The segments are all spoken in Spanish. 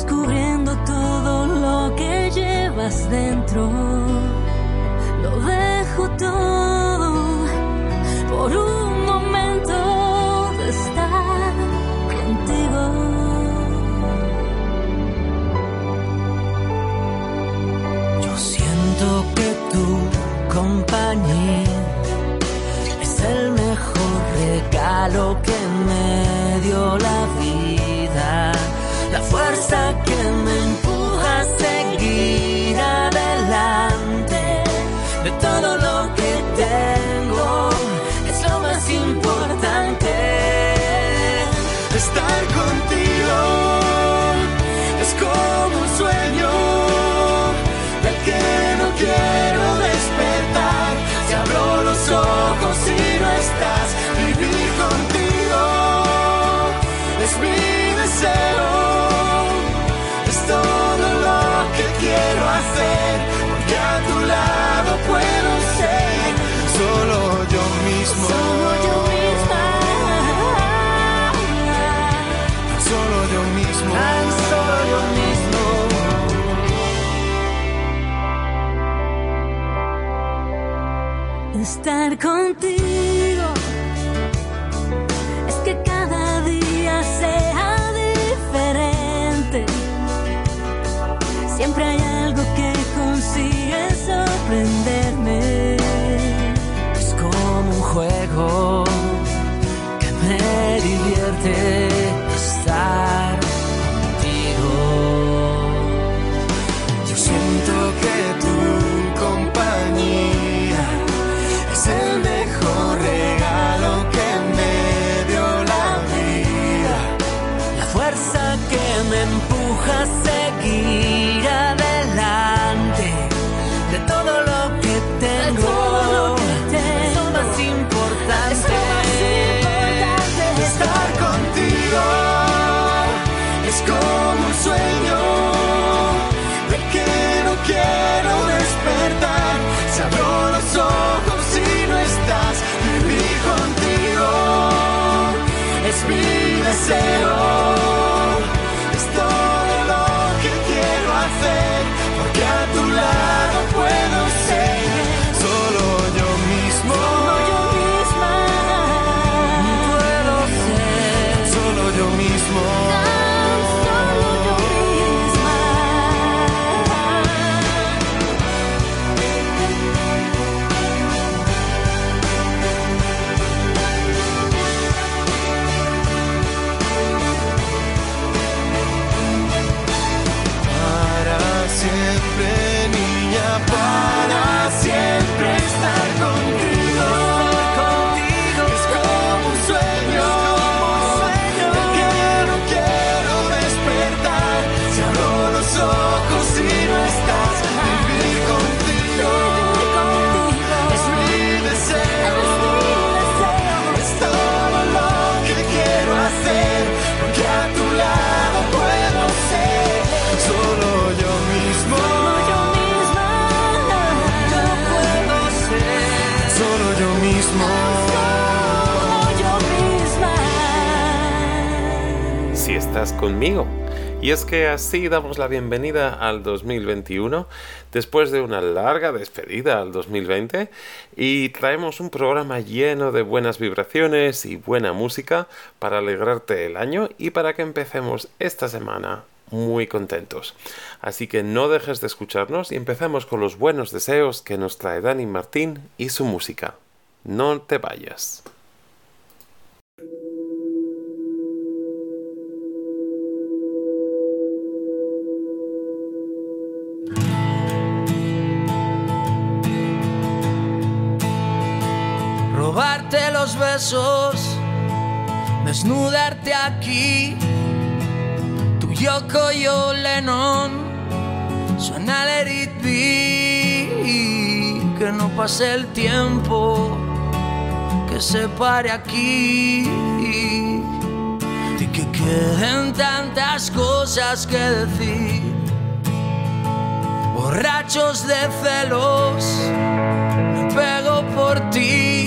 descubriendo todo lo que llevas dentro. Lo dejo todo por un momento de estar contigo. Yo siento que tu compañía es el mejor regalo que me dio la vida. Fuerza que me empuja Estar contigo conmigo. Y es que así damos la bienvenida al 2021 después de una larga despedida al 2020 y traemos un programa lleno de buenas vibraciones y buena música para alegrarte el año y para que empecemos esta semana muy contentos. Así que no dejes de escucharnos y empecemos con los buenos deseos que nos trae Dani Martín y su música. No te vayas. Robarte los besos, desnudarte aquí. Yoko Yo Lennon suena Let It Be, que no pase el tiempo, que se pare aquí. Y que queden tantas cosas que decir. Borrachos de celos, me pego por ti,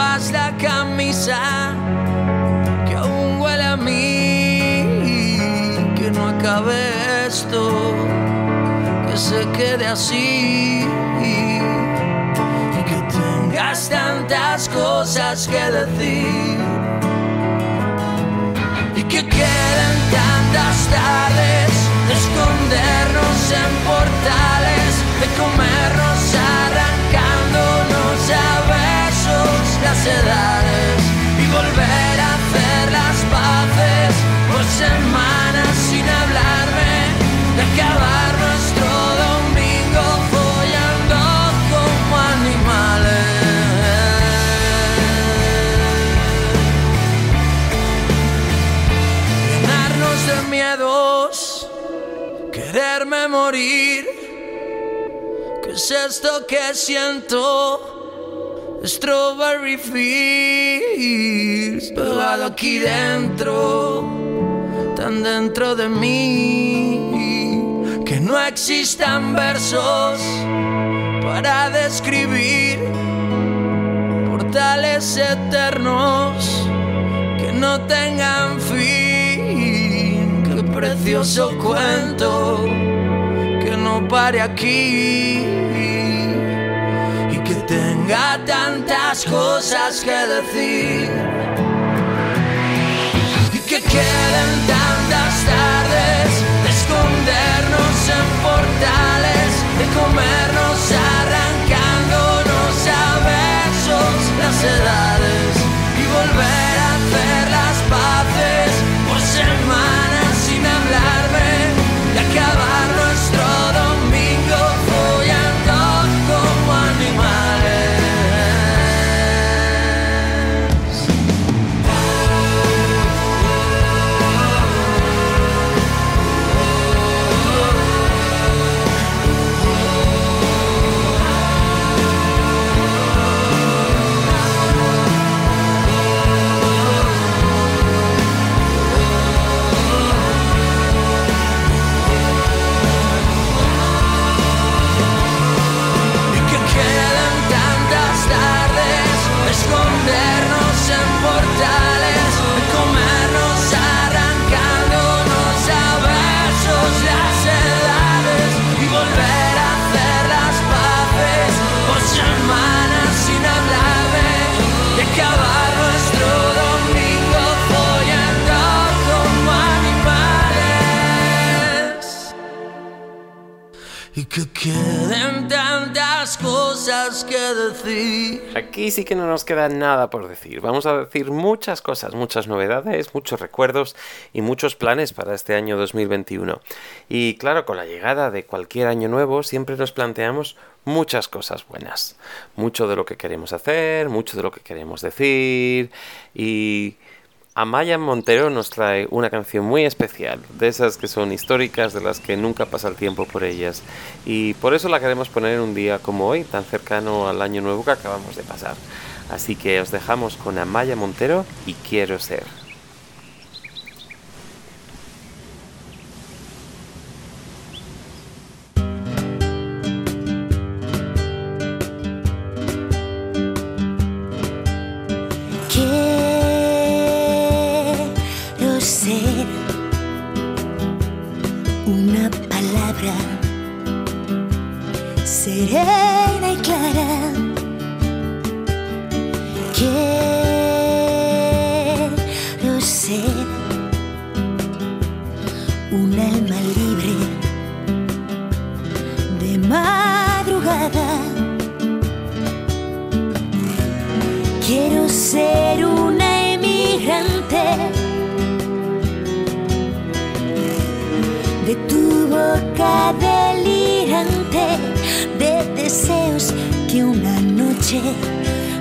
llevas la camisa que aún huele a mí, que no acabe esto, que se quede así y que tengas tantas cosas que decir y que queden tantas tardes de escondernos en portales, es esto que siento? Strawberry Fields, pegado aquí dentro, tan dentro de mí, que no existan versos para describir portales eternos que no tengan fin. Qué precioso cuento pare aquí y que tenga tantas cosas que decir. Y que queden tantas tardes de escondernos en portales, de comernos arrancándonos a besos las edades y volver tantas cosas que decir. Aquí sí que no nos queda nada por decir. Vamos a decir muchas cosas, muchas novedades, muchos recuerdos y muchos planes para este año 2021. Y claro, con la llegada de cualquier año nuevo siempre nos planteamos muchas cosas buenas. Mucho de lo que queremos hacer, mucho de lo que queremos decir y... Amaya Montero nos trae una canción muy especial, de esas que son históricas, de las que nunca pasa el tiempo por ellas. Y por eso la queremos poner en un día como hoy, tan cercano al año nuevo que acabamos de pasar. Así que os dejamos con Amaya Montero y Quiero ser. Palabra serena y clara. Quiero ser un alma libre de madrugada. Quiero ser una emigrante de deseos que una noche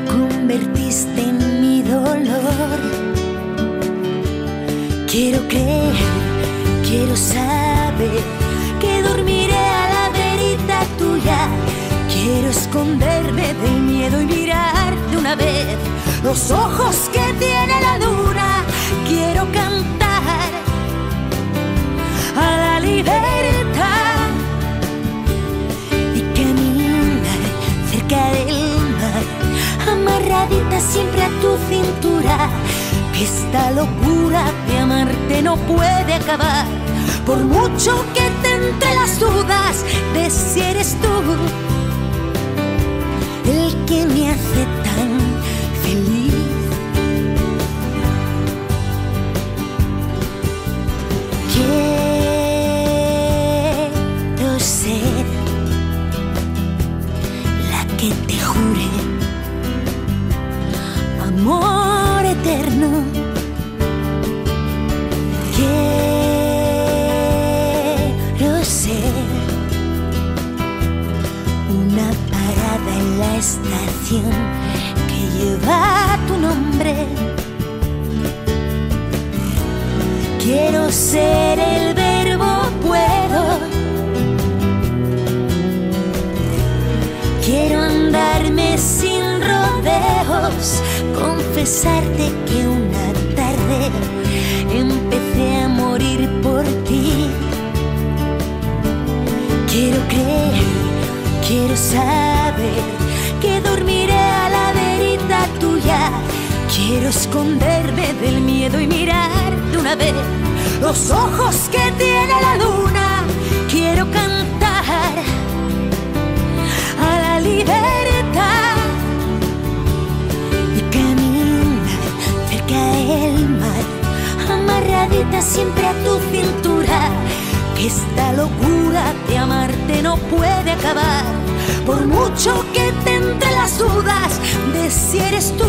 convertiste en mi dolor. Quiero creer, quiero saber que dormiré a la verita tuya. Quiero esconderme del miedo y mirar de una vez los ojos que tiene la luna. Quiero cantar a la libertad del mar, amarradita siempre a tu cintura. Esta locura de amarte no puede acabar, por mucho que te entre las dudas de si eres tú el que me hace Quiero esconderme del miedo y mirar de una vez los ojos que tiene la luna. Quiero cantar a la libertad y caminar cerca del mar, amarradita siempre a tu cintura. Que esta locura de amarte no puede acabar, por mucho que te entre las dudas de si eres tú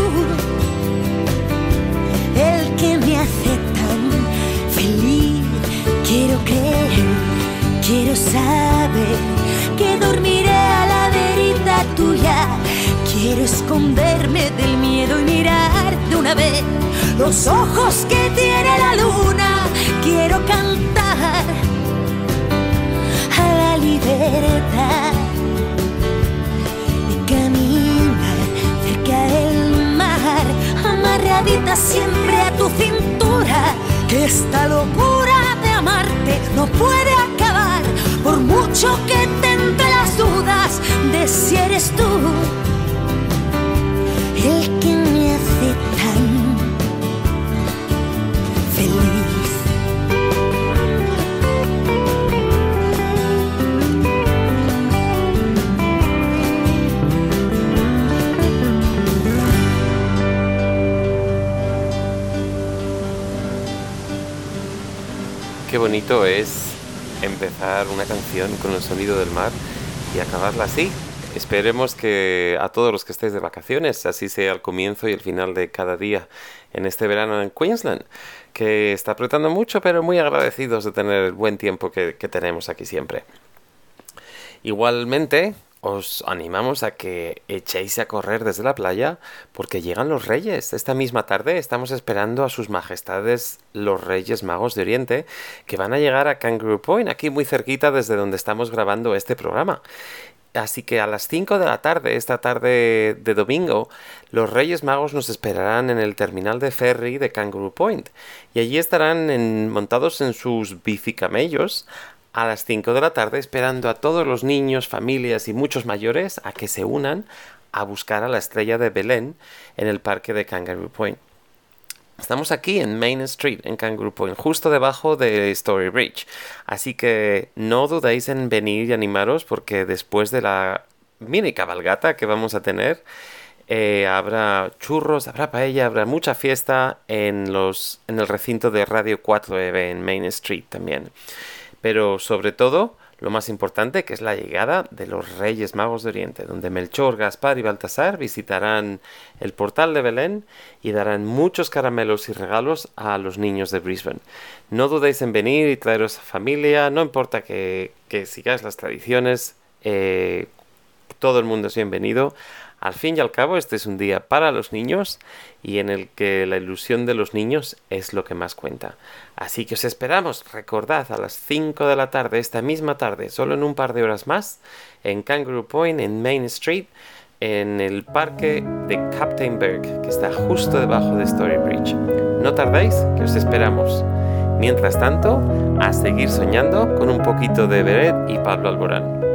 el que me hace tan feliz. Quiero creer, quiero saber que dormiré a la verita tuya. Quiero esconderme del miedo y mirar de una vez los ojos que tiene la luna. Quiero cantar a la libertad siempre a tu cintura. Que esta locura de amarte no puede acabar, por mucho que te las dudas de si eres tú Qué bonito es empezar una canción con el sonido del mar y acabarla así. Esperemos que a todos los que estéis de vacaciones, así sea el comienzo y el final de cada día en este verano en Queensland, que está apretando mucho, pero muy agradecidos de tener el buen tiempo que, que tenemos aquí siempre. Igualmente, os animamos a que echéis a correr desde la playa porque llegan los reyes. Esta misma tarde estamos esperando a sus majestades los reyes magos de Oriente que van a llegar a Kangaroo Point, aquí muy cerquita desde donde estamos grabando este programa. Así que a las 5 de la tarde, esta tarde de domingo, los Reyes Magos nos esperarán en el terminal de ferry de Kangaroo Point. Y allí estarán montados en sus bicicamellos a las 5 de la tarde esperando a todos los niños, familias y muchos mayores a que se unan a buscar a la estrella de Belén en el parque de Kangaroo Point. Estamos aquí en Main Street, en Kangaroo Point, justo debajo de Story Bridge. Así que no dudéis en venir y animaros porque después de la mini cabalgata que vamos a tener, eh, habrá churros, habrá paella, habrá mucha fiesta en, los, en el recinto de Radio 4EB en Main Street también. Pero sobre todo, lo más importante, que es la llegada de los Reyes Magos de Oriente, donde Melchor, Gaspar y Baltasar visitarán el portal de Belén y darán muchos caramelos y regalos a los niños de Brisbane. No dudéis en venir y traeros a familia, no importa que, sigáis las tradiciones, eh, todo el mundo es bienvenido. Al fin y al cabo, este es un día para los niños y en el que la ilusión de los niños es lo que más cuenta. Así que os esperamos, recordad, a las 5 de la tarde, esta misma tarde, solo en un par de horas más, en Kangaroo Point, en Main Street, en el parque de Captain Berg, que está justo debajo de Story Bridge. No tardéis, que os esperamos. Mientras tanto, a seguir soñando con un poquito de Beret y Pablo Alborán.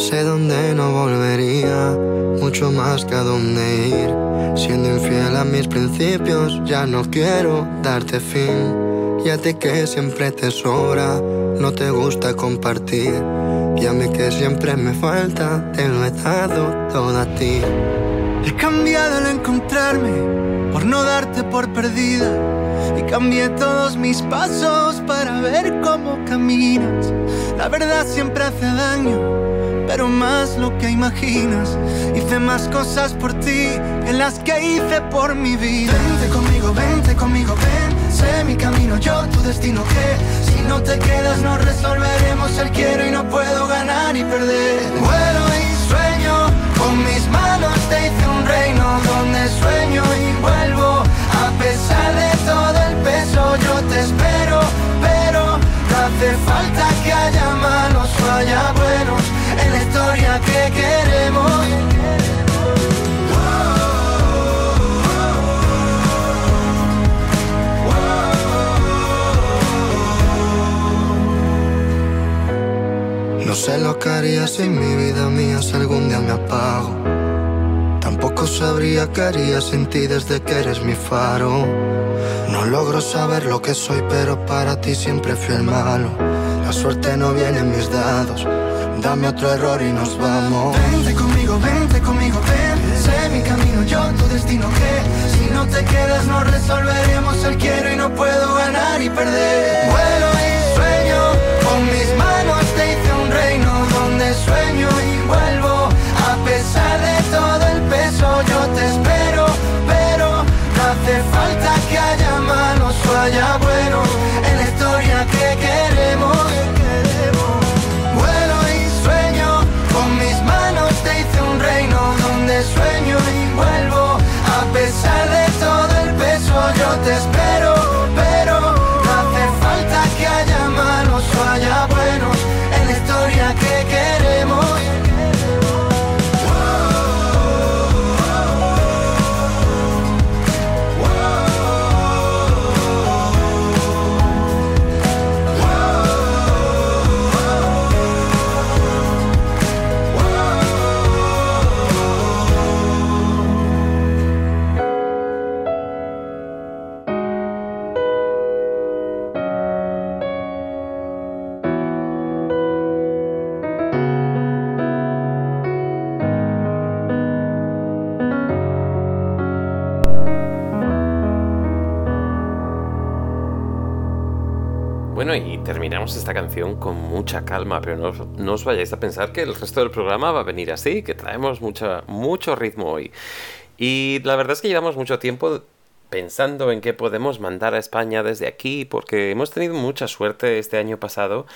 Sé dónde no volvería, mucho más que a dónde ir. Siendo infiel a mis principios, ya no quiero darte fin. Y a ti que siempre te sobra, no te gusta compartir. Y a mí que siempre me falta, te lo he dado todo a ti. He cambiado al encontrarme, por no darte por perdida. Y cambié todos mis pasos para ver cómo caminas. La verdad siempre hace daño pero más lo que imaginas. Hice más cosas por ti que las que hice por mi vida. Vente conmigo, vente conmigo, ven. Sé mi camino, yo tu destino. Que si no te quedas, no resolveremos el quiero y no puedo ganar y perder. Vuelo y sueño, con mis manos te hice un reino donde sueño y vuelvo. A pesar de todo el peso, yo te espero, pero no hace falta que haya malos o haya buenos que queremos. No sé lo que haría sin mi vida mía si algún día me apago. Tampoco sabría qué haría sin ti desde que eres mi faro. No logro saber lo que soy, pero para ti siempre fui el malo. La suerte no viene en mis dados. Dame otro error y nos vamos. Vente conmigo, vente conmigo, ven. Sé mi camino, yo tu destino. Que si no te quedas, no resolveremos el quiero y no puedo ganar y perder. Vuelo y sueño, con mis manos te hice un reino donde sueño y vuelvo. A pesar de todo el peso, yo te espero, pero no hace falta que haya malos o haya buenos en la historia que queremos. Con mucha calma, pero no, no os vayáis a pensar que el resto del programa va a venir así, que traemos mucha, mucho ritmo hoy. Y la verdad es que llevamos mucho tiempo pensando en qué podemos mandar a España desde aquí, porque hemos tenido mucha suerte este año pasado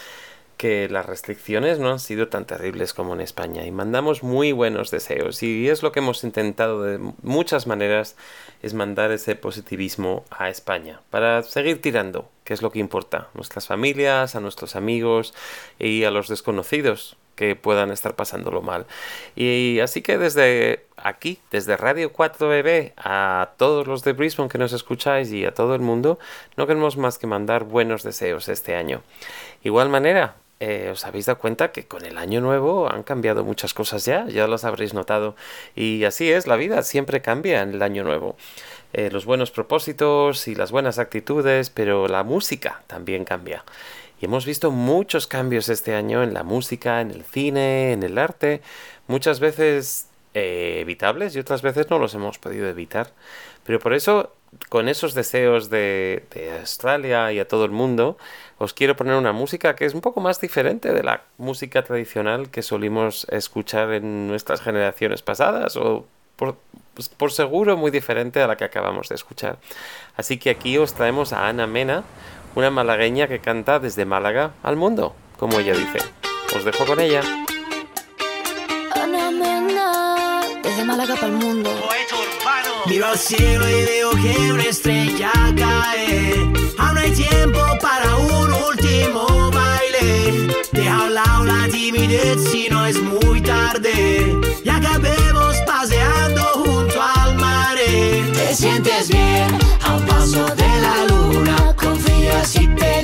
que las restricciones no han sido tan terribles como en España y mandamos muy buenos deseos y es lo que hemos intentado de muchas maneras es mandar ese positivismo a España para seguir tirando, que es lo que importa, nuestras familias, a nuestros amigos y a los desconocidos que puedan estar pasándolo mal. Y así que desde aquí, desde Radio 4BB, a todos los de Brisbane que nos escucháis y a todo el mundo, no queremos más que mandar buenos deseos este año. Igual manera, eh, os habéis dado cuenta que con el año nuevo han cambiado muchas cosas ya, ya las habréis notado. Y así es, la vida siempre cambia en el año nuevo. Eh, los buenos propósitos y las buenas actitudes, pero la música también cambia. Y hemos visto muchos cambios este año en la música, en el cine, en el arte, muchas veces eh, evitables y otras veces no los hemos podido evitar. Pero por eso, con esos deseos de, Australia y a todo el mundo, os quiero poner una música que es un poco más diferente de la música tradicional que solimos escuchar en nuestras generaciones pasadas o por, pues, por seguro muy diferente a la que acabamos de escuchar. Así que aquí os traemos a Ana Mena, una malagueña que canta desde Málaga al mundo, como ella dice. Os dejo con ella. Ana Mena, desde Málaga para mundo. Miro al cielo y veo que una estrella cae. Aún hay tiempo para un último baile. Deja a un lado la timidez si no es muy tarde. Y acabemos paseando junto al mar. Te sientes bien a un paso de la luna. Confía si te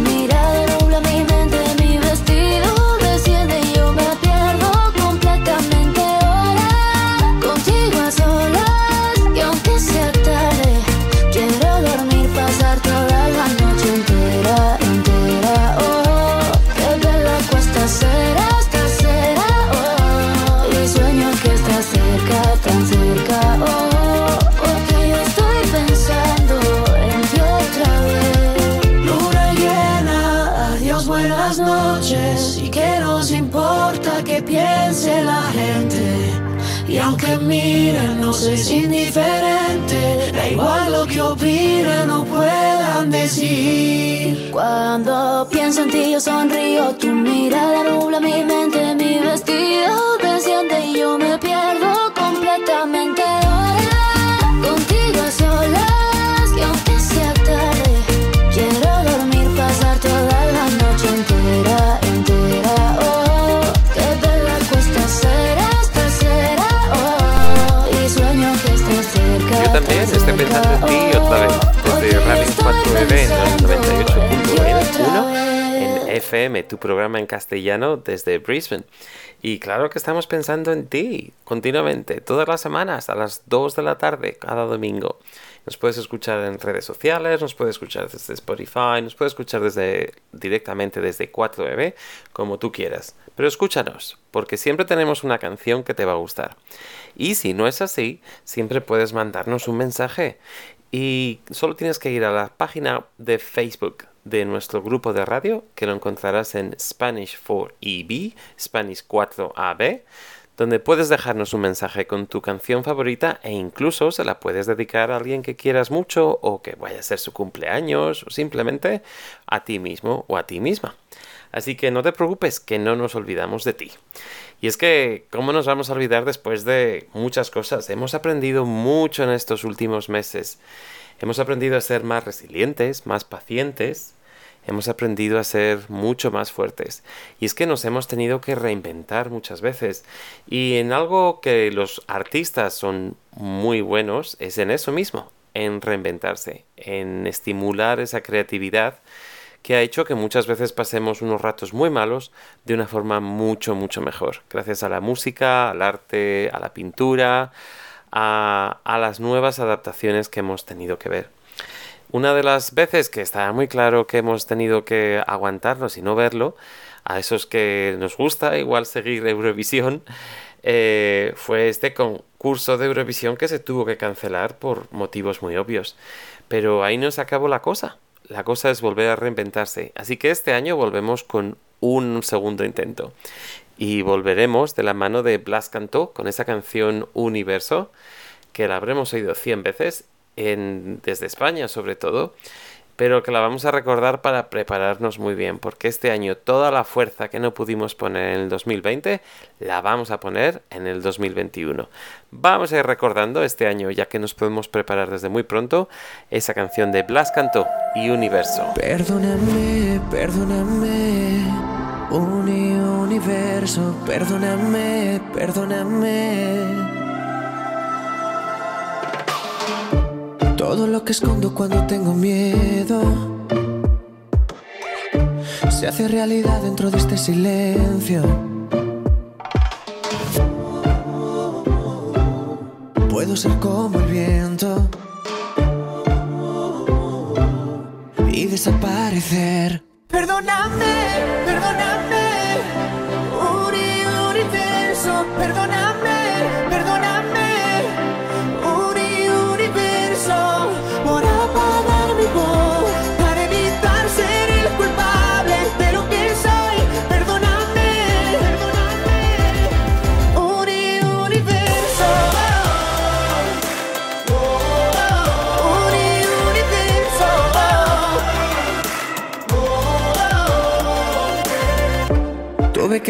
Y aunque miren, no es indiferente. Da igual lo que opinen o puedan decir. Cuando pienso en ti yo sonrío, tu mirada nubla mi mente, mi vestido desciende y yo me pierdo completamente pensando en ti otra vez, desde Radio estoy 4EB en pensando el en ti 98.1 otra en. FM, tu programa en castellano desde Brisbane. Y claro que estamos pensando en ti continuamente, todas las semanas, a las 2 de la tarde, cada domingo. Nos puedes escuchar en redes sociales, nos puedes escuchar desde Spotify, nos puedes escuchar desde, directamente desde 4EB, como tú quieras. Pero escúchanos, porque siempre tenemos una canción que te va a gustar. Y si no es así, siempre puedes mandarnos un mensaje. Y solo tienes que ir a la página de Facebook de nuestro grupo de radio, que lo encontrarás en Spanish 4EB, Spanish 4AB, donde puedes dejarnos un mensaje con tu canción favorita e incluso se la puedes dedicar a alguien que quieras mucho o que vaya a ser su cumpleaños o simplemente a ti mismo o a ti misma. Así que no te preocupes que no nos olvidamos de ti. Y es que, ¿cómo nos vamos a olvidar después de muchas cosas? Hemos aprendido mucho en estos últimos meses. Hemos aprendido a ser más resilientes, más pacientes. Hemos aprendido a ser mucho más fuertes. Y es que nos hemos tenido que reinventar muchas veces. Y en algo que los artistas son muy buenos es en eso mismo, en reinventarse, en estimular esa creatividad que ha hecho que muchas veces pasemos unos ratos muy malos de una forma mucho, mucho mejor. Gracias a la música, al arte, a la pintura, a, las nuevas adaptaciones que hemos tenido que ver. Una de las veces que está muy claro que hemos tenido que aguantarnos y no verlo, a esos que nos gusta igual seguir Eurovisión, eh, fue este concurso de Eurovisión que se tuvo que cancelar por motivos muy obvios. Pero ahí no se acabó la cosa. La cosa es volver a reinventarse. Así que este año volvemos con un segundo intento. Y volveremos de la mano de Blas Cantó con esa canción Universo, que la habremos oído 100 veces, desde España sobre todo. pero que la vamos a recordar para prepararnos muy bien, porque este año toda la fuerza que no pudimos poner en el 2020 la vamos a poner en el 2021. Vamos a ir recordando este año, ya que nos podemos preparar desde muy pronto, esa canción de Blas Cantó y Universo. Perdóname, perdóname, uni universo, perdóname, perdóname. Todo lo que escondo cuando tengo miedo se hace realidad dentro de este silencio. Puedo ser como el viento y desaparecer. Perdóname, perdóname, universo, perdóname, perdóname,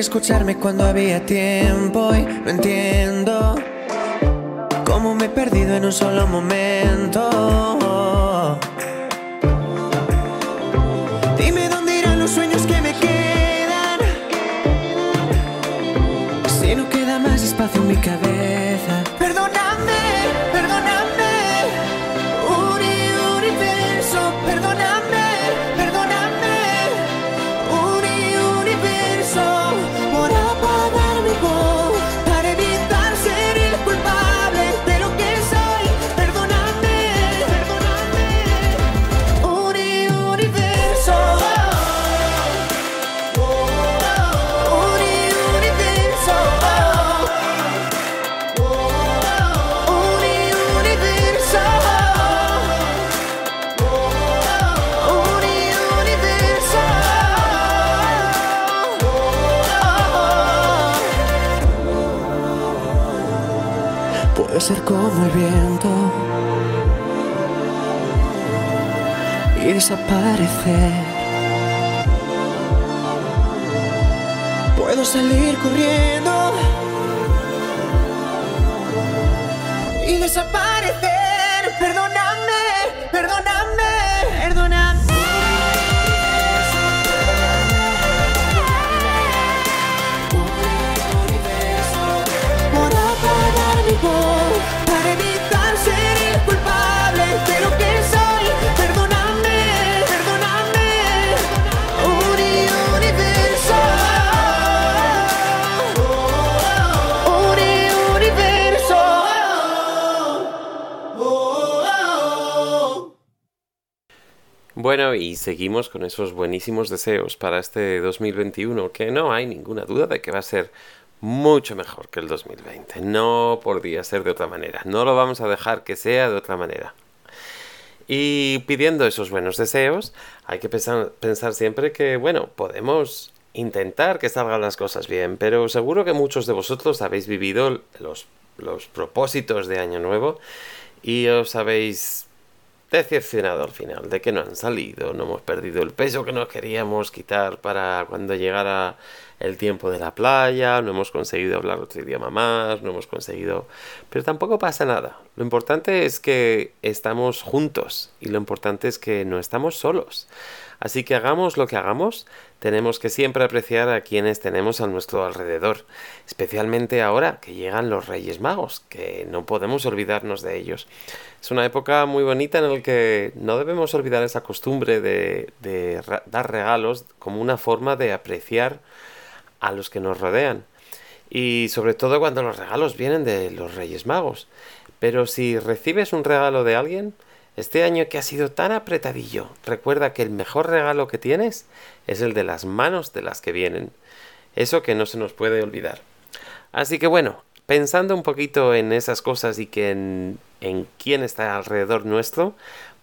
escucharme cuando había tiempo y no entiendo cómo me he perdido en un solo momento. Dime dónde irán los sueños que me quedan. Si no queda más espacio en mi cabeza. Como el viento y desaparecer. Puedo salir corriendo y desaparecer. Perdóname, perdóname, perdóname. Bueno, y seguimos con esos buenísimos deseos para este 2021, que no hay ninguna duda de que va a ser mucho mejor que el 2020. No podría ser de otra manera. No lo vamos a dejar que sea de otra manera. Y pidiendo esos buenos deseos, hay que pensar, pensar siempre que, bueno, podemos intentar que salgan las cosas bien, pero seguro que muchos de vosotros habéis vivido los, los propósitos de Año Nuevo y os habéis decepcionado al final de que no han salido, no hemos perdido el peso que nos queríamos quitar para cuando llegara el tiempo de la playa, no hemos conseguido hablar otro idioma más, no hemos conseguido... Pero tampoco pasa nada. Lo importante es que estamos juntos y lo importante es que no estamos solos. Así que hagamos lo que hagamos, tenemos que siempre apreciar a quienes tenemos a nuestro alrededor, especialmente ahora que llegan los Reyes Magos, que no podemos olvidarnos de ellos. Es una época muy bonita en la que no debemos olvidar esa costumbre de, de dar regalos como una forma de apreciar a los que nos rodean. Y sobre todo cuando los regalos vienen de los Reyes Magos. Pero si recibes un regalo de alguien, este año que ha sido tan apretadillo, recuerda que el mejor regalo que tienes es el de las manos de las que vienen. Eso que no se nos puede olvidar. Así que bueno, pensando un poquito en esas cosas y que en, quién está alrededor nuestro,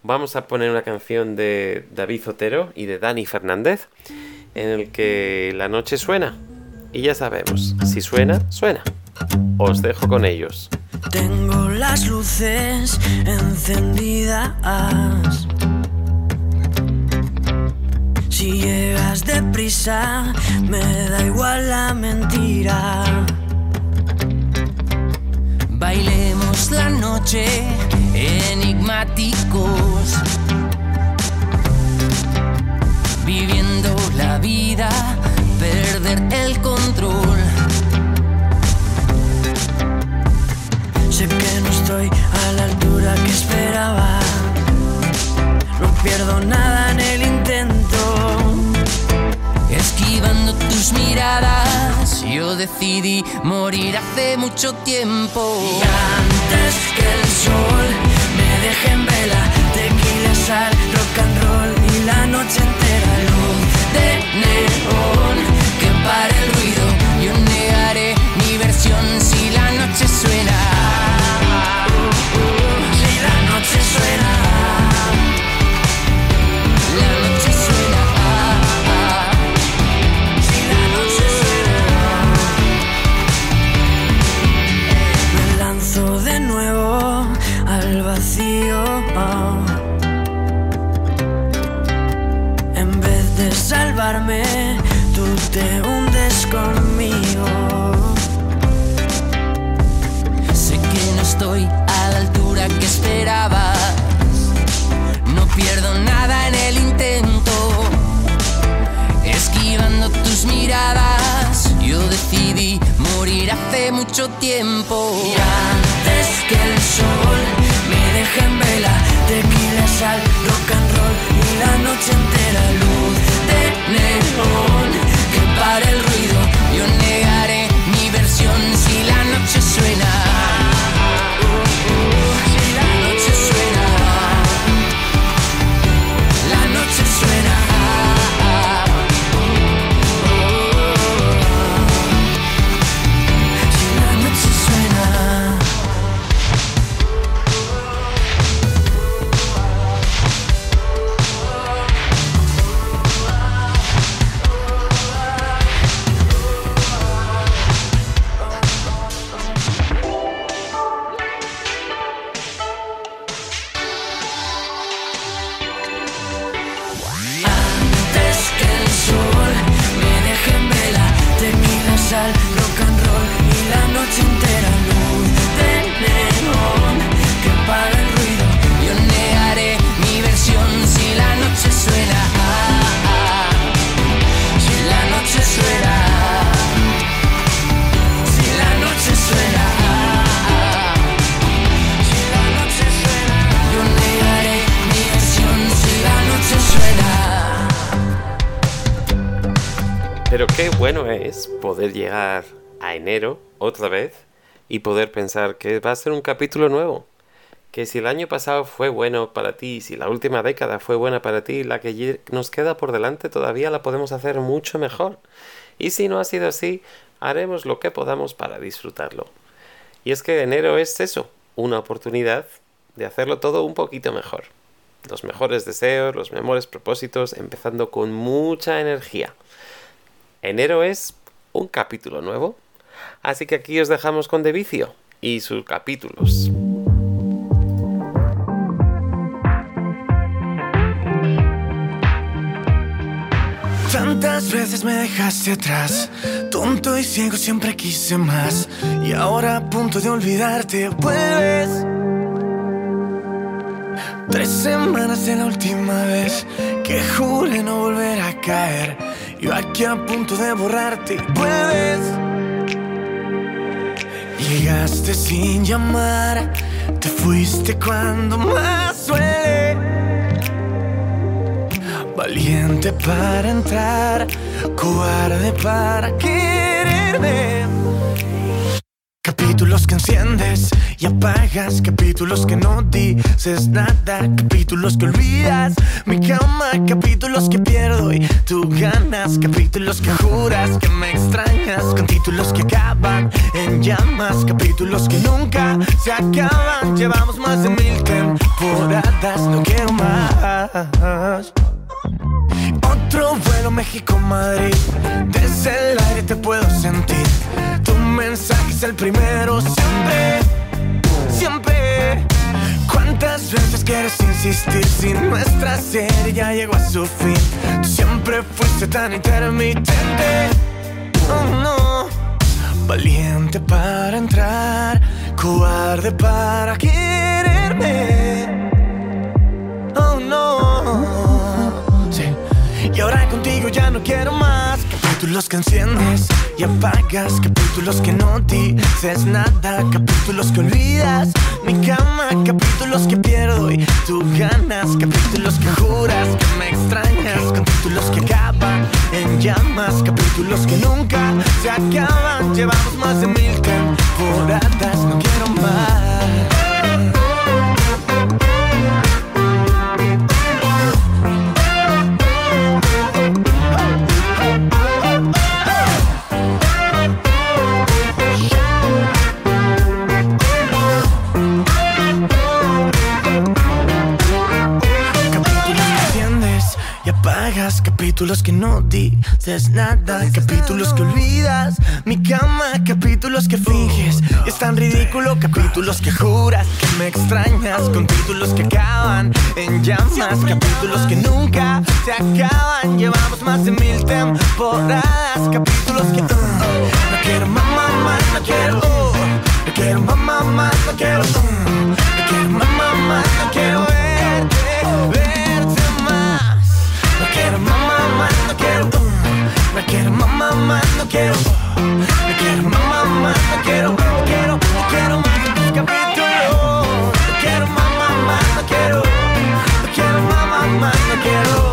vamos a poner una canción de David Zotero y de Dani Fernández en el que la noche suena. Y ya sabemos, si suena, suena. Os dejo con ellos. Tengo las luces encendidas Si llegas deprisa, me da igual la mentira. Bailemos la noche enigmáticos. Viviendo la vida, perder el control. Sé que no estoy a la altura que esperaba. No pierdo nada en el intento. Esquivando tus miradas, yo decidí morir hace mucho tiempo. Y antes que el sol me deje en vela, tequila, sal, rock and roll y la noche entera luz de neón que pare el ruido. Yo negaré mi versión si la noche suena. Tú te hundes conmigo. Sé que no estoy a la altura que esperabas. No pierdo nada en el intento. Esquivando tus miradas, yo decidí morir hace mucho tiempo. Y antes que el sol me deje en vela, tequila, sal, rock and roll y la noche entera luz neón que pare el ruido. Yo negaré mi versión si la noche suena. Poder llegar a enero otra vez y poder pensar que va a ser un capítulo nuevo. Que si el año pasado fue bueno para ti, si la última década fue buena para ti, la que nos queda por delante todavía la podemos hacer mucho mejor. Y si no ha sido así, haremos lo que podamos para disfrutarlo. Y es que enero es eso, una oportunidad de hacerlo todo un poquito mejor. Los mejores deseos, los mejores propósitos, empezando con mucha energía. Enero es un capítulo nuevo. Así que aquí os dejamos con De Vicio y sus capítulos. Tantas veces me dejaste atrás, tonto y ciego siempre quise más. Y ahora a punto de olvidarte, vuelves. Tres semanas de la última vez que juré no volver a caer. Yo aquí a punto de borrarte, y vuelves. Llegaste sin llamar, te fuiste cuando más suele. Valiente para entrar, cobarde para quererme. Capítulos que enciendes y apagas, capítulos que no dices nada, capítulos que olvidas mi cama, capítulos que pierdo y tú ganas, capítulos que juras que me extrañas, con títulos que acaban en llamas, capítulos que nunca se acaban. Llevamos más de mil temporadas, no quiero más. Otro vuelo México-Madrid. Desde el aire te puedo sentir. Tu mensaje es el primero siempre, siempre. ¿Cuánto ¿Cuántas veces quieres insistir si nuestra serie ya llegó a su fin? Tú siempre fuiste tan intermitente. Oh no. Valiente para entrar, cobarde para quererme. Oh no. Ya no quiero más. Capítulos que enciendes y apagas. Capítulos que no dices nada. Capítulos que olvidas. Mi cama. Capítulos que pierdo y tú ganas. Capítulos que juras que me extrañas. Capítulos que acaban en llamas. Capítulos que nunca se acaban. Llevamos más de mil temporadas. No quiero más. Capítulos que no dices nada Capítulos que olvidas Mi cama Capítulos que finges y Es tan ridículo Capítulos que juras que me extrañas Con títulos que acaban en llamas Capítulos que nunca se acaban Llevamos más de mil temporadas Capítulos que uh, No quiero más, más No quiero uh, No quiero más, más No quiero uh, No quiero más, más No quiero quiero mamá más, no quiero. No quiero mamá más, no quiero No quiero, no quiero más capítulos. No quiero mamá más, no quiero. No quiero mamá no quiero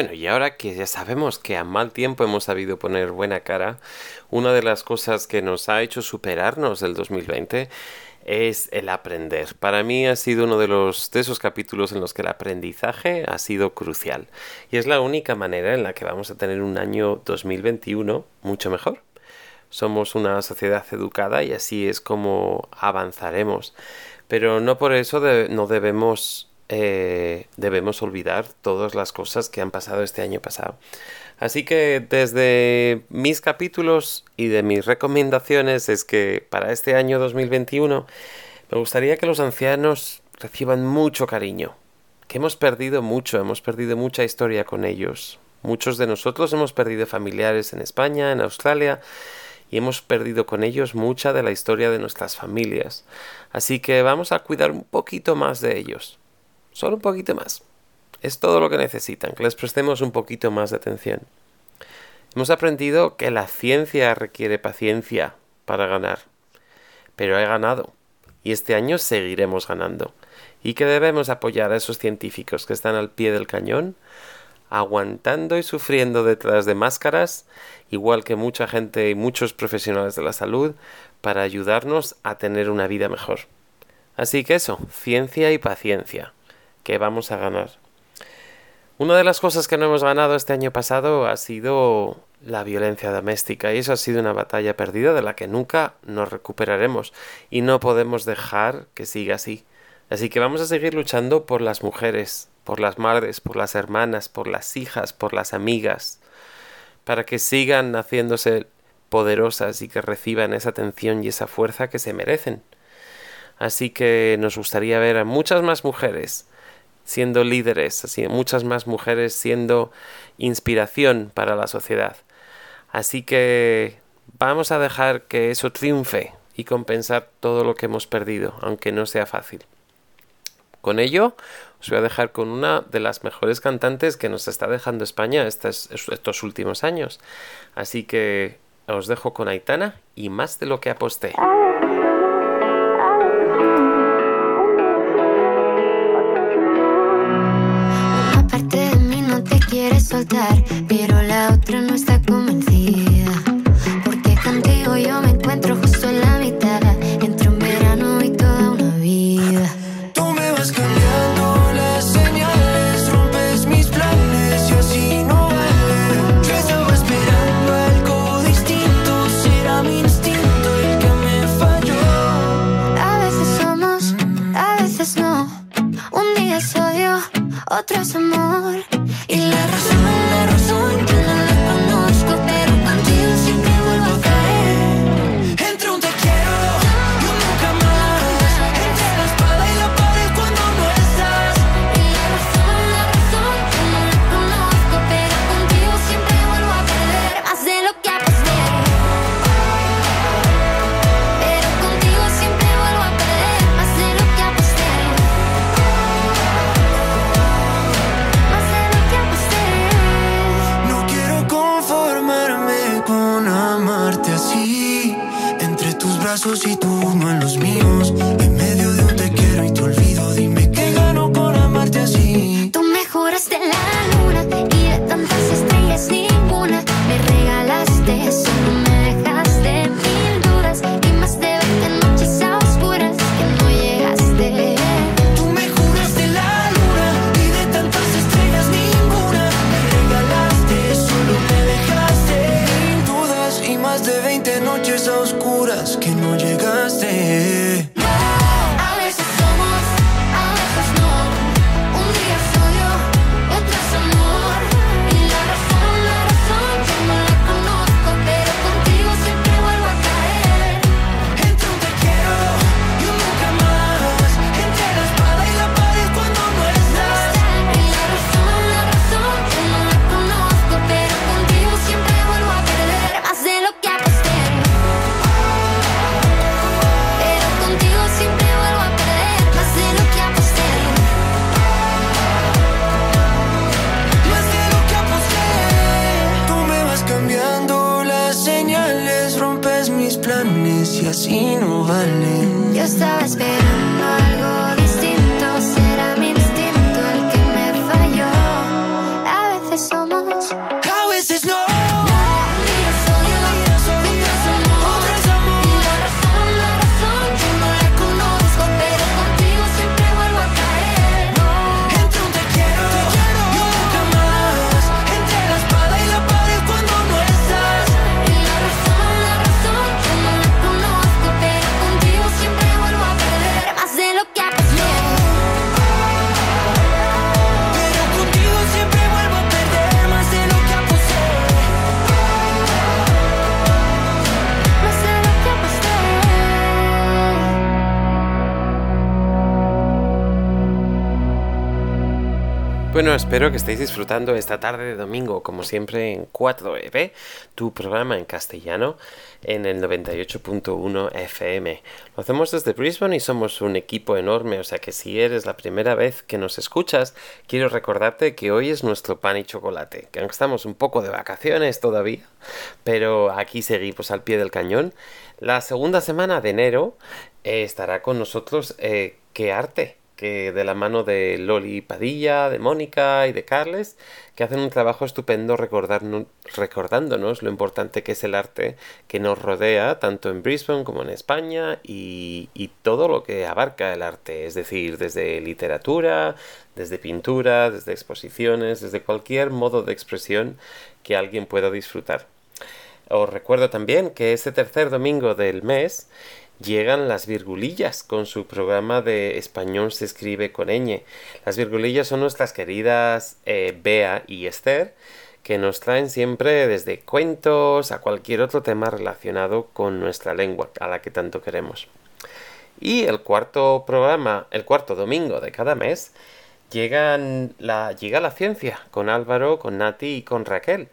Bueno, y ahora que ya sabemos que a mal tiempo hemos sabido poner buena cara, una de las cosas que nos ha hecho superarnos del 2020 es el aprender. Para mí ha sido uno de los de esos capítulos en los que el aprendizaje ha sido crucial y es la única manera en la que vamos a tener un año 2021 mucho mejor. Somos una sociedad educada y así es como avanzaremos. Pero no por eso no debemos eh, debemos olvidar todas las cosas que han pasado este año pasado. Así que desde mis capítulos y de mis recomendaciones es que para este año 2021 me gustaría que los ancianos reciban mucho cariño, que hemos perdido mucho, hemos perdido mucha historia con ellos. Muchos de nosotros hemos perdido familiares en España, en Australia, y hemos perdido con ellos mucha de la historia de nuestras familias. Así que vamos a cuidar un poquito más de ellos. Solo un poquito más. Es todo lo que necesitan, que les prestemos un poquito más de atención. Hemos aprendido que la ciencia requiere paciencia para ganar. Pero he ganado. Y este año seguiremos ganando. Y que debemos apoyar a esos científicos que están al pie del cañón, aguantando y sufriendo detrás de máscaras, igual que mucha gente y muchos profesionales de la salud, para ayudarnos a tener una vida mejor. Así que eso, ciencia y paciencia, que vamos a ganar. Una de las cosas que no hemos ganado este año pasado ha sido la violencia doméstica y eso ha sido una batalla perdida de la que nunca nos recuperaremos y no podemos dejar que siga así. Así que vamos a seguir luchando por las mujeres, por las madres, por las hermanas, por las hijas, por las amigas, para que sigan haciéndose poderosas y que reciban esa atención y esa fuerza que se merecen. Así que nos gustaría ver a muchas más mujeres siendo líderes, así, muchas más mujeres siendo inspiración para la sociedad. Así que vamos a dejar que eso triunfe y compensar todo lo que hemos perdido, aunque no sea fácil. Con ello, os voy a dejar con una de las mejores cantantes que nos está dejando España estos, estos últimos años. Así que os dejo con Aitana y más de lo que aposté. Soltar, pero espero que estéis disfrutando esta tarde de domingo, como siempre en 4EB, tu programa en castellano, en el 98.1 FM. Lo hacemos desde Brisbane y somos un equipo enorme, o sea que si eres la primera vez que nos escuchas, quiero recordarte que hoy es nuestro pan y chocolate, que estamos un poco de vacaciones todavía, pero aquí seguimos al pie del cañón. La segunda semana de enero eh, estará con nosotros eh, Que Arte que de la mano de Loli Padilla, de Mónica y de Carles, que hacen un trabajo estupendo recordándonos lo importante que es el arte que nos rodea, tanto en Brisbane como en España, y, y todo lo que abarca el arte, es decir, desde literatura, desde pintura, desde exposiciones, desde cualquier modo de expresión que alguien pueda disfrutar. Os recuerdo también que este tercer domingo del mes llegan las virgulillas con su programa de español se escribe con ñ. Las virgulillas son nuestras queridas eh, Bea y Esther que nos traen siempre desde cuentos a cualquier otro tema relacionado con nuestra lengua, a la que tanto queremos. Y el cuarto programa, el cuarto domingo de cada mes, llegan la, llega la ciencia con Álvaro, con Nati y con Raquel.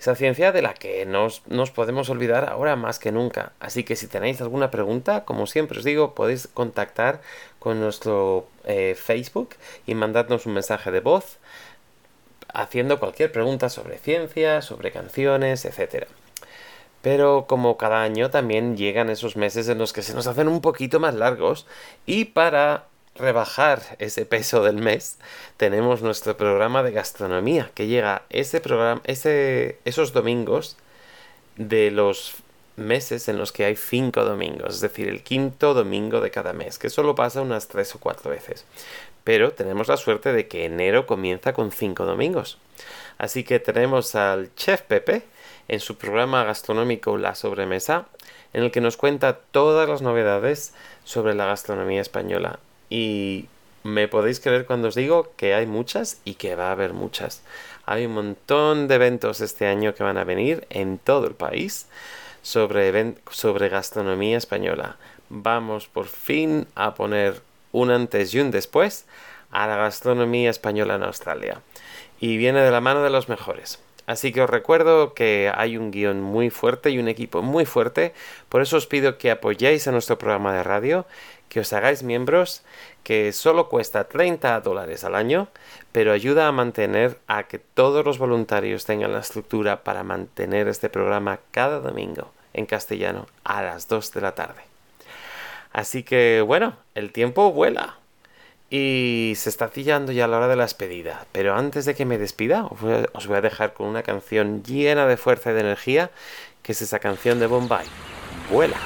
Esa ciencia de la que nos, nos podemos olvidar ahora más que nunca. Así que si tenéis alguna pregunta, como siempre os digo, podéis contactar con nuestro eh, Facebook y mandadnos un mensaje de voz haciendo cualquier pregunta sobre ciencia, sobre canciones, etc. Pero como cada año también llegan esos meses en los que se nos hacen un poquito más largos y para rebajar ese peso del mes, tenemos nuestro programa de gastronomía que llega ese programa, ese, esos domingos de los meses en los que hay cinco domingos, es decir, el quinto domingo de cada mes, que solo pasa unas tres o cuatro veces. Pero tenemos la suerte de que enero comienza con cinco domingos. Así que tenemos al chef Pepe en su programa gastronómico La Sobremesa, en el que nos cuenta todas las novedades sobre la gastronomía española. Y me podéis creer cuando os digo que hay muchas y que va a haber muchas. Hay un montón de eventos este año que van a venir en todo el país sobre, sobre gastronomía española. Vamos por fin a poner un antes y un después a la gastronomía española en Australia. Y viene de la mano de los mejores. Así que os recuerdo que hay un guion muy fuerte y un equipo muy fuerte. Por eso os pido que apoyéis a nuestro programa de radio, que os hagáis miembros, que solo cuesta 30 dólares al año, pero ayuda a mantener a que todos los voluntarios tengan la estructura para mantener este programa cada domingo en castellano a las 2 de la tarde. Así que bueno, el tiempo vuela. Y se está cillando ya la hora de la despedida. Pero antes de que me despida, os voy a dejar con una canción llena de fuerza y de energía, que es esa canción de Bombay. Vuela.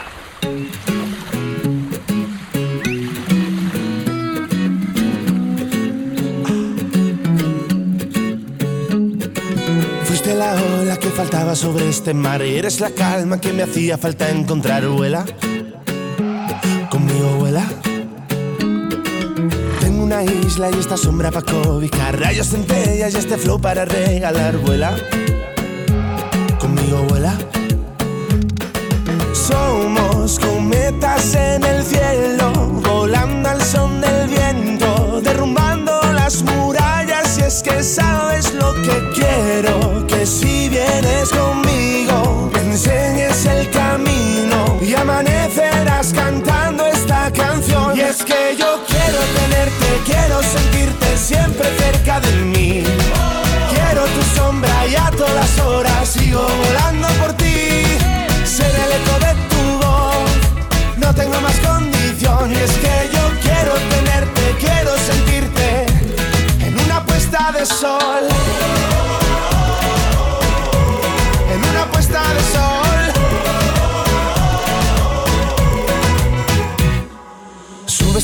La ola que faltaba sobre este mar. Eres la calma que me hacía falta encontrar, vuela. Conmigo vuela una isla y esta sombra para cobijar. Rayos, centellas y este flow para regalar Vuela, conmigo vuela Somos cometas en el cielo Volando al son del viento Derrumbando las murallas. Y es que sabes lo que quiero Si vienes conmigo Me enseñes el camino Y amanecerás cantando esta canción Y es que yo quiero tenerte quiero sentirte siempre cerca de mí.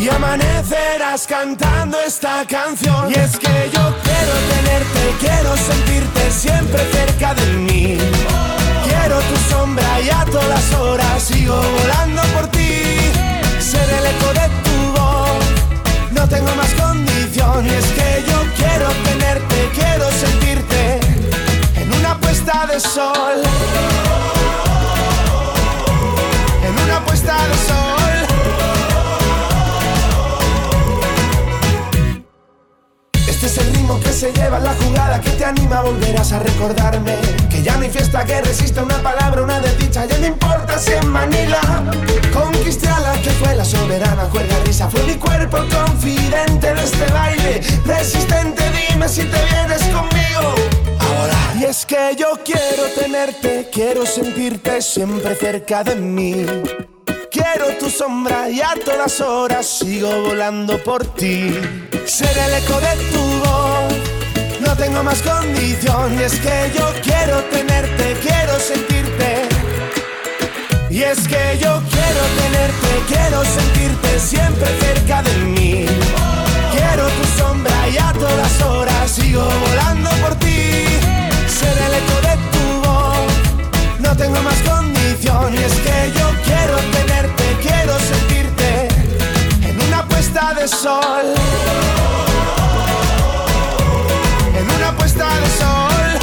y amanecerás cantando esta canción. Y es que yo quiero tenerte, quiero sentirte siempre cerca de mí. Quiero tu sombra y a todas horas sigo volando por ti. Ser el eco de tu voz, no tengo más condición. Y es que yo quiero tenerte, quiero sentirte en una puesta de sol. En una puesta de sol. Que se lleva la jugada que te anima, volverás a recordarme que ya no hay fiesta que resista una palabra, una desdicha, ya no importa si en Manila conquisté a la que fue la soberana, cuerda risa, fue mi cuerpo confidente de este baile, resistente, dime si te vienes conmigo. Ahora. Y es que yo quiero tenerte, quiero sentirte siempre cerca de mí. Quiero tu sombra y a todas horas sigo volando por ti. Ser el eco de tu voz, no tengo más condición. Y es que yo quiero tenerte, quiero sentirte. Y es que yo quiero tenerte, quiero sentirte siempre cerca de mí. Quiero tu sombra y a todas horas sigo volando por ti. Ser el eco de tu voz, no tengo más condición. Y es que yo quiero tenerte, En una puesta de sol.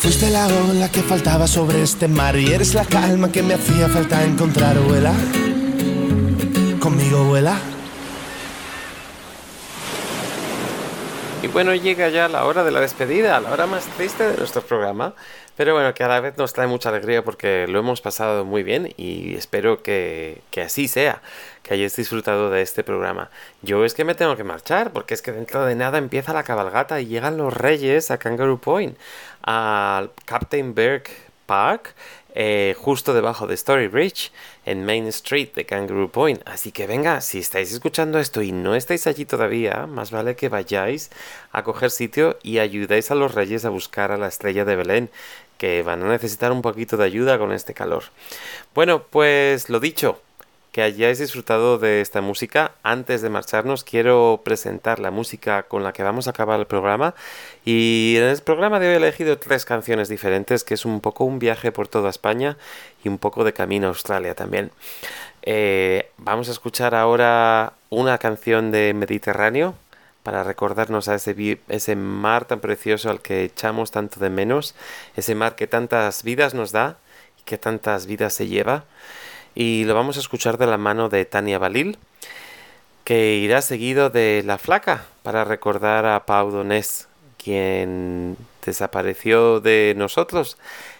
Fuiste la ola que faltaba sobre este mar y eres la calma que me hacía falta encontrar, vuela. Conmigo vuela. Y bueno, llega ya la hora de la despedida, la hora más triste de nuestro programa, pero bueno, que a la vez nos trae mucha alegría porque lo hemos pasado muy bien y espero que, que así sea, que hayáis disfrutado de este programa. Yo es que me tengo que marchar porque es que dentro de nada empieza la cabalgata y llegan los reyes a Kangaroo Point, al Captain Berg Park eh, justo debajo de Story Bridge, en Main Street de Kangaroo Point. Así que venga, si estáis escuchando esto y no estáis allí todavía, más vale que vayáis a coger sitio y ayudéis a los reyes a buscar a la estrella de Belén, que van a necesitar un poquito de ayuda con este calor. Bueno, pues lo dicho, que hayáis disfrutado de esta música. Antes de marcharnos, quiero presentar la música con la que vamos a acabar el programa. Y en el programa de hoy he elegido tres canciones diferentes, que es un poco un viaje por toda España y un poco de camino a Australia también. Eh, vamos a escuchar ahora una canción de Mediterráneo para recordarnos a ese, ese mar tan precioso al que echamos tanto de menos, ese mar que tantas vidas nos da y que tantas vidas se lleva y lo vamos a escuchar de la mano de Tania Balil, que irá seguido de La Flaca para recordar a Pau Donés, quien desapareció de nosotros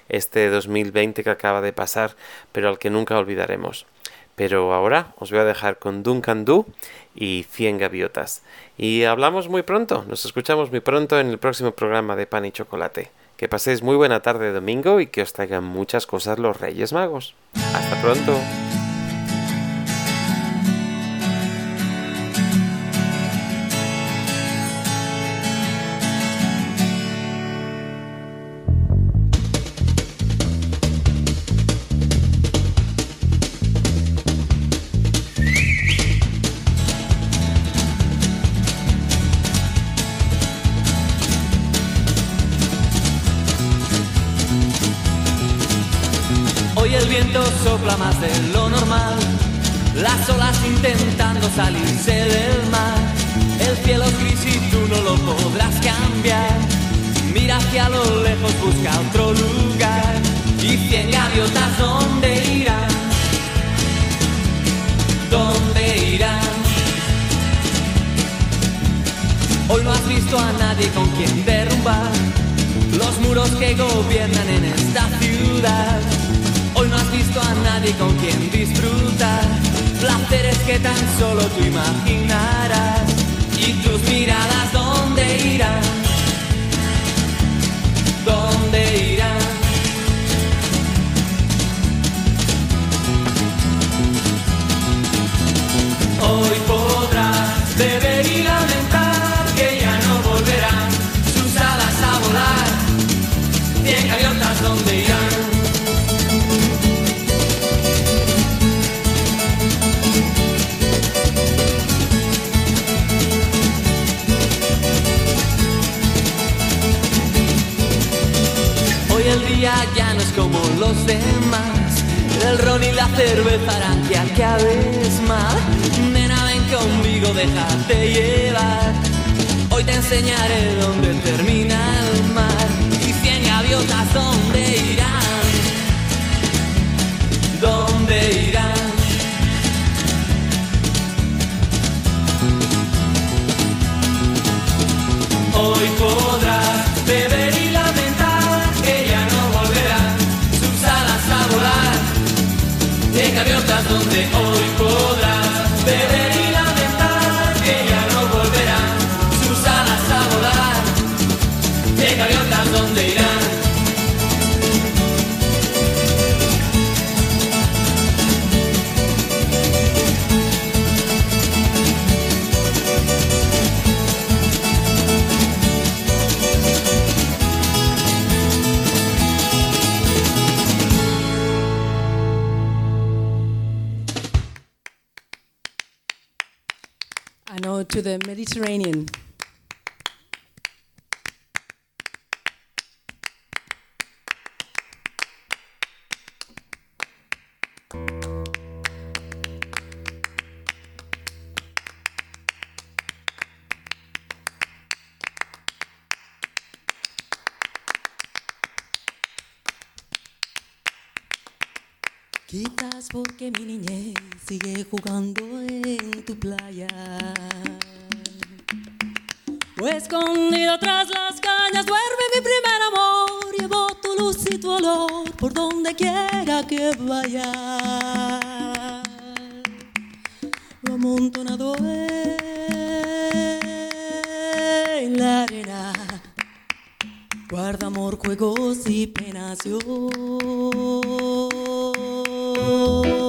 este 2020 que acaba de pasar, pero al que nunca olvidaremos. Pero ahora os voy a dejar con Duncan Du y 100 gaviotas. Y hablamos muy pronto, nos escuchamos muy pronto en el próximo programa de Pan y Chocolate. Que paséis muy buena tarde de domingo y que os traigan muchas cosas los Reyes Magos. Hasta pronto. Enseñaré dónde termina porque mi niñez sigue jugando en tu playa. O escondido tras las cañas duerme mi primer amor. Llevo tu luz y tu olor por donde quiera que vaya. Lo amontonado en la arena. Guarda amor, juegos y penación. よ。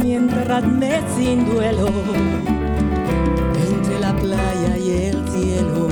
ni enterradme sin duelo entre la playa y el cielo.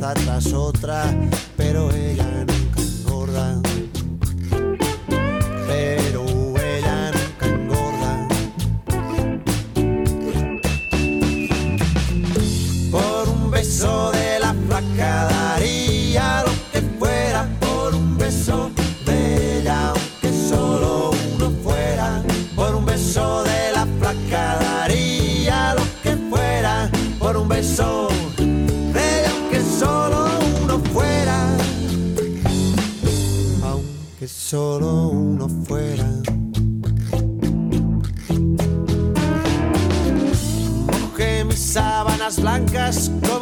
tras otra, pero ella nunca engorda.